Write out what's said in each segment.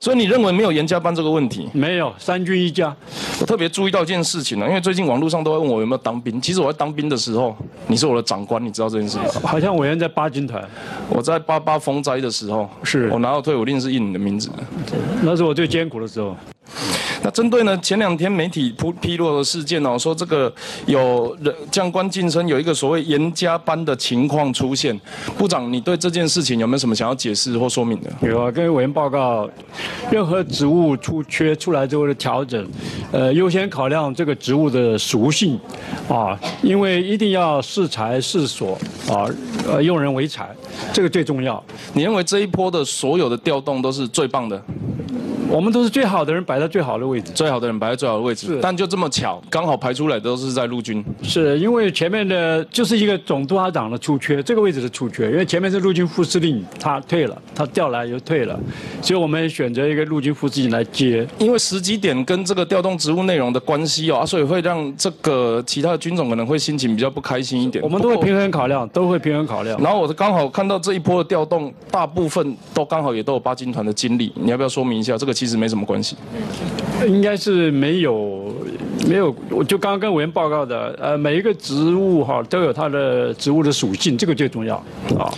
所以你认为没有严加班这个问题？没有，三军一家。我特别注意到一件事情呢，因为最近网络上都会问我有没有当兵。其实我在当兵的时候，你是我的长官，你知道这件事情？好像委员在八军团。我在八八风灾的时候，是我拿到退伍令是印你的名字。那是我最艰苦的时候。那针对呢前两天媒体披披露的事件哦，说这个有人将官晋升有一个所谓严加班的情况出现，部长你对这件事情有没有什么想要解释或说明的？有啊，跟委员报告，任何职务出缺出来之后的调整，呃，优先考量这个职务的属性，啊，因为一定要适才适所啊，呃，用人为才，这个最重要。你认为这一波的所有的调动都是最棒的？我们都是最好的人摆在最好的位置，最好的人摆在最好的位置。但就这么巧，刚好排出来都是在陆军。是因为前面的就是一个总督察长的出缺，这个位置的出缺，因为前面是陆军副司令，他退了，他调来又退了，所以我们选择一个陆军副司令来接。因为时机点跟这个调动职务内容的关系哦，所以会让这个其他的军种可能会心情比较不开心一点。我们都会平衡考量，都会平衡考量。然后我刚好看到这一波的调动，大部分都刚好也都有八军团的经历，你要不要说明一下？这个其实没什么关系。应该是没有，没有。我就刚刚跟委员报告的，呃，每一个职务哈都有它的职务的属性，这个最重要啊。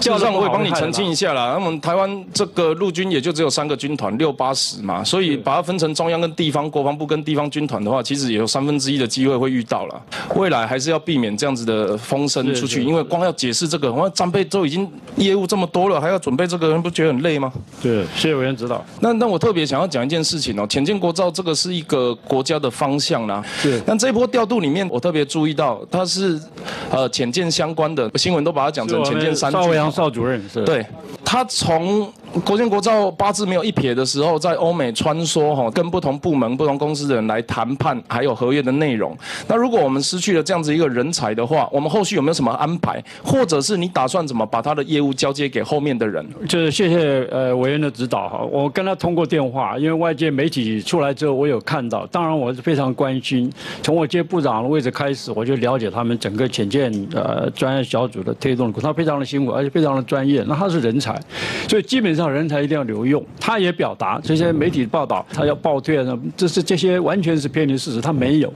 事实上，我会帮你澄清一下啦。那我们台湾这个陆军也就只有三个军团，六八十嘛，所以把它分成中央跟地方，国防部跟地方军团的话，其实也有三分之一的机会会遇到了。未来还是要避免这样子的风声出去，因为光要解释这个，我战备都已经业务这么多了，还要准备这个，人不觉得很累吗？对，谢谢委员指导。那那我特别想要讲一件事情哦，潜舰国造这个是一个国家的方向啦。对。但这一波调度里面，我特别注意到，它是呃潜舰相关的新闻都把它讲成潜舰三。邵阳邵主任是。对，他从。国建国造八字没有一撇的时候，在欧美穿梭哈，跟不同部门、不同公司的人来谈判，还有合约的内容。那如果我们失去了这样子一个人才的话，我们后续有没有什么安排，或者是你打算怎么把他的业务交接给后面的人？就是谢谢呃委员的指导哈，我跟他通过电话，因为外界媒体出来之后，我有看到，当然我是非常关心。从我接部长的位置开始，我就了解他们整个潜舰呃专业小组的推动，他非常的辛苦，而且非常的专业。那他是人才，所以基本上。人才一定要留用，他也表达这些媒体报道，他要报退啊，这是这些完全是偏离事实，他没有，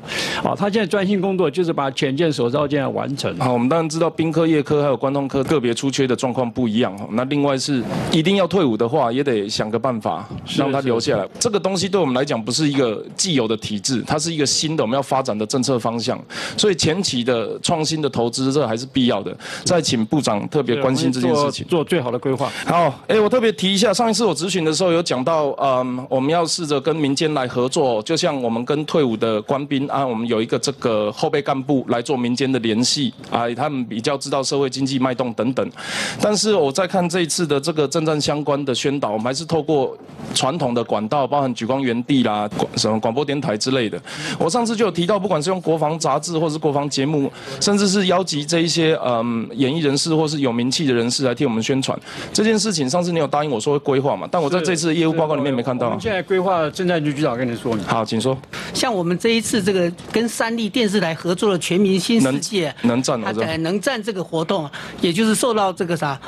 啊，他现在专心工作就是把潜舰手造舰完成。好，我们当然知道兵科、业科还有关通科个别出缺的状况不一样哈，那另外是一定要退伍的话，也得想个办法让他留下来。这个东西对我们来讲不是一个既有的体制，它是一个新的我们要发展的政策方向，所以前期的创新的投资这还是必要的。再请部长特别关心这件事情，做最好的规划。好，哎，我特别。提一下，上一次我咨询的时候有讲到，嗯，我们要试着跟民间来合作，就像我们跟退伍的官兵啊，我们有一个这个后备干部来做民间的联系啊，他们比较知道社会经济脉动等等。但是我在看这一次的这个政战相关的宣导，我们还是透过传统的管道，包含举光原地啦、什么广播电台之类的。我上次就有提到，不管是用国防杂志或是国防节目，甚至是邀集这一些嗯演艺人士或是有名气的人士来替我们宣传这件事情。上次你有答应。我说会规划嘛，但我在这次业务报告里面没看到。我们现在规划，正在局局长跟你说。好，请说。像我们这一次这个跟三立电视台合作的全民新世界，能战他能站这个活动，也就是受到这个啥，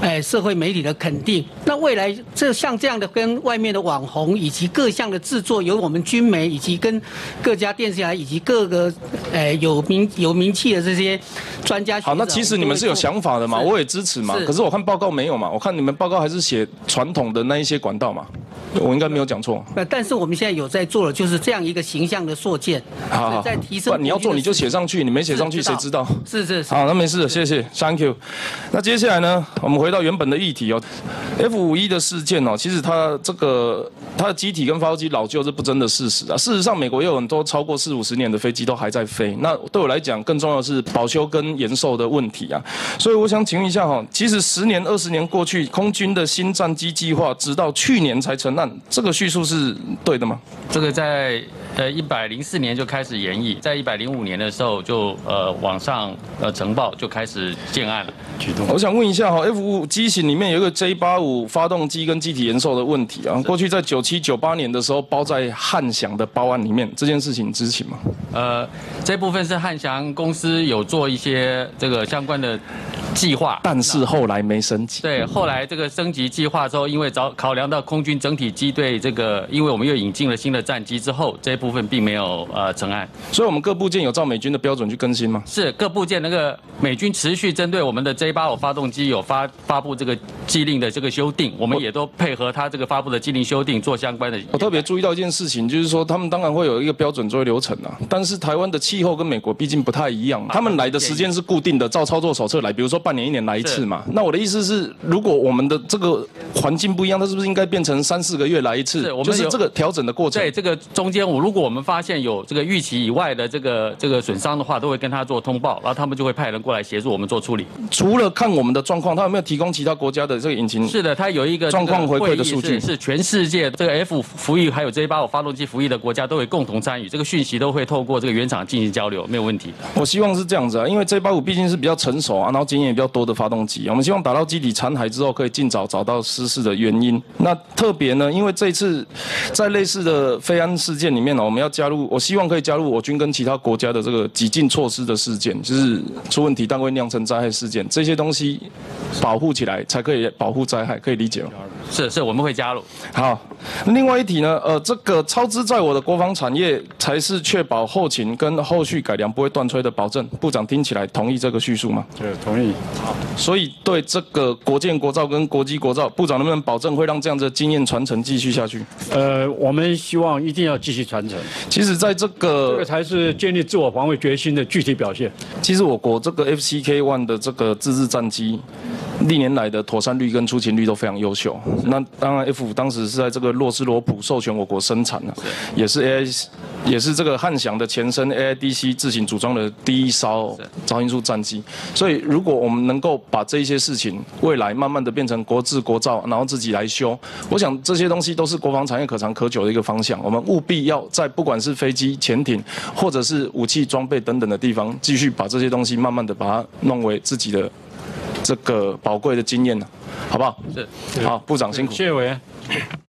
哎，社会媒体的肯定。那未来这像这样的跟外面的网红以及各项的制作，由我们军媒以及跟各家电视台以及各个哎有名有名气的这些专家。好，那其实你们是有想法的嘛？我也支持嘛。可是我看报告没有嘛？我看你们报告还是写。传统的那一些管道嘛，我应该没有讲错。那，但是我们现在有在做的，就是这样一个形象的塑建，好，在提升。你要做你就写上去，你没写上去谁知道？是是是。好，那没事，谢谢，Thank you。那接下来呢，我们回到原本的议题哦，F 五一的事件哦，其实它这个它的机体跟发动机老旧是不争的事实啊。事实上，美国也有很多超过四五十年的飞机都还在飞。那对我来讲，更重要的是保修跟延寿的问题啊。所以我想请问一下哈，其实十年、二十年过去，空军的新战机计划直到去年才成案，这个叙述是对的吗？这个在呃一百零四年就开始研议，在一百零五年的时候就呃网上呃呈报就开始建案了。我想问一下哈，F 五机型里面有一个 J 八五发动机跟机体延寿的问题啊，过去在九七九八年的时候包在汉翔的包案里面，这件事情知情吗？呃，这部分是汉翔公司有做一些这个相关的。计划，但是后来没升级。对，后来这个升级计划之后，因为早考量到空军整体机队这个，因为我们又引进了新的战机之后，这一部分并没有呃成案。所以，我们各部件有照美军的标准去更新吗？是各部件那个美军持续针对我们的 J 八五发动机有发发布这个机令的这个修订，我们也都配合他这个发布的机令修订做相关的。我特别注意到一件事情，就是说他们当然会有一个标准作业流程啊，但是台湾的气候跟美国毕竟不太一样，他们来的时间是固定的，照操作手册来，比如说半年一年来一次嘛。那我的意思是，如果我们的这个环境不一样，它是不是应该变成三四个月来一次？就是这个调整的过程。对，这个中间我如果我们发现有这个预期以外的这个这个损伤的话，都会跟他做通报，然后他们就会派人过来协助我们做处理。除了看我们的状况，他有没有提供其他国家的这个引擎？是的，他有一个状况回馈的数据，是全世界这个 F 服役还有 J 八五发动机服役的国家都会共同参与，这个讯息都会透过这个原厂进行交流，没有问题。我希望是这样子啊，因为 J 八五毕竟是比较成熟啊，然后经验也比较多的发动机，我们希望打到机体残骸之后，可以尽早找到失事的原因。那特别呢，因为这次在类似的非安事件里面呢，我们要加入，我希望可以加入我军跟其他国家的这个几进措施的事件，就是出问题但会酿成灾害事件，这些东西保护起来才可以保护灾害，可以理解吗？是是，我们会加入。好，另外一题呢，呃，这个超支在我的国防产业才是确保后勤跟后续改良不会断炊的保证。部长听起来同意这个叙述吗？对，同意。好，所以对这个国建国造跟国机国造，部长能不能保证会让这样的经验传承继续下去？呃，我们希望一定要继续传承。其实，在这个这个才是建立自我防卫决心的具体表现。其实，我国这个 FCK One 的这个自制战机。历年来的妥善率跟出勤率都非常优秀。那当然，F 五当时是在这个洛斯罗普授权我国生产的，也是 AI，也是这个汉翔的前身 AIDC 自行组装的第一艘超音速战机。所以，如果我们能够把这一些事情未来慢慢的变成国制国造，然后自己来修，我想这些东西都是国防产业可长可久的一个方向。我们务必要在不管是飞机、潜艇，或者是武器装备等等的地方，继续把这些东西慢慢的把它弄为自己的。这个宝贵的经验呢，好不好？是，好，部长辛苦，谢谢。委员。